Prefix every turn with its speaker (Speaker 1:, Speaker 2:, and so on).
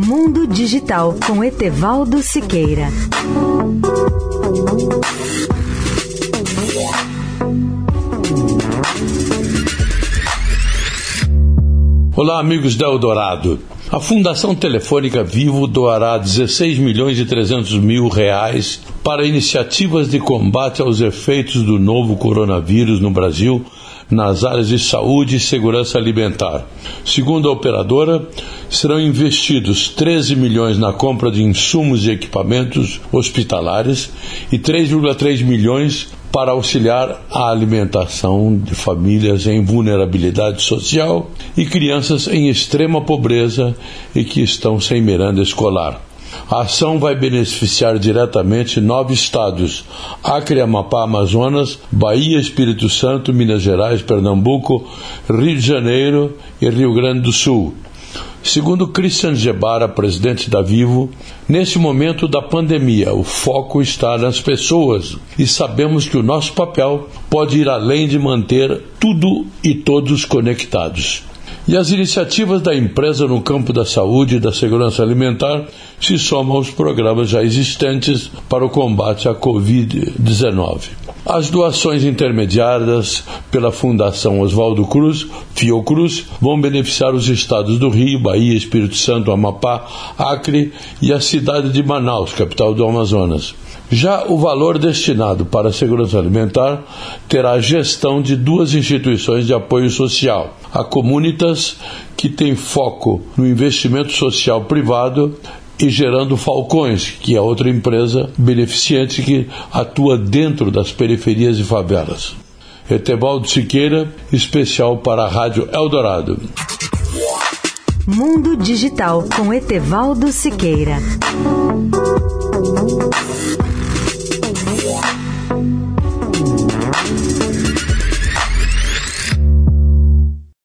Speaker 1: Mundo Digital com Etevaldo Siqueira.
Speaker 2: Olá, amigos da Eldorado. A Fundação Telefônica Vivo doará 16 milhões e 300 mil reais para iniciativas de combate aos efeitos do novo coronavírus no Brasil nas áreas de saúde e segurança alimentar. Segundo a operadora, serão investidos 13 milhões na compra de insumos e equipamentos hospitalares e 3,3 milhões para auxiliar a alimentação de famílias em vulnerabilidade social e crianças em extrema pobreza e que estão sem merenda escolar. A ação vai beneficiar diretamente nove estados: Acre, Amapá, Amazonas, Bahia, Espírito Santo, Minas Gerais, Pernambuco, Rio de Janeiro e Rio Grande do Sul. Segundo Christian Gebara, presidente da Vivo, nesse momento da pandemia, o foco está nas pessoas e sabemos que o nosso papel pode ir além de manter tudo e todos conectados. E as iniciativas da empresa no campo da saúde e da segurança alimentar se somam aos programas já existentes para o combate à Covid-19. As doações intermediadas pela Fundação Oswaldo Cruz, Fiocruz, vão beneficiar os estados do Rio, Bahia, Espírito Santo, Amapá, Acre e a cidade de Manaus, capital do Amazonas. Já o valor destinado para a segurança alimentar terá a gestão de duas instituições de apoio social: a Comunitas, que tem foco no investimento social privado, e gerando Falcões, que é outra empresa beneficente que atua dentro das periferias e favelas. Etevaldo Siqueira, especial para a Rádio Eldorado.
Speaker 1: Mundo Digital com Etevaldo Siqueira.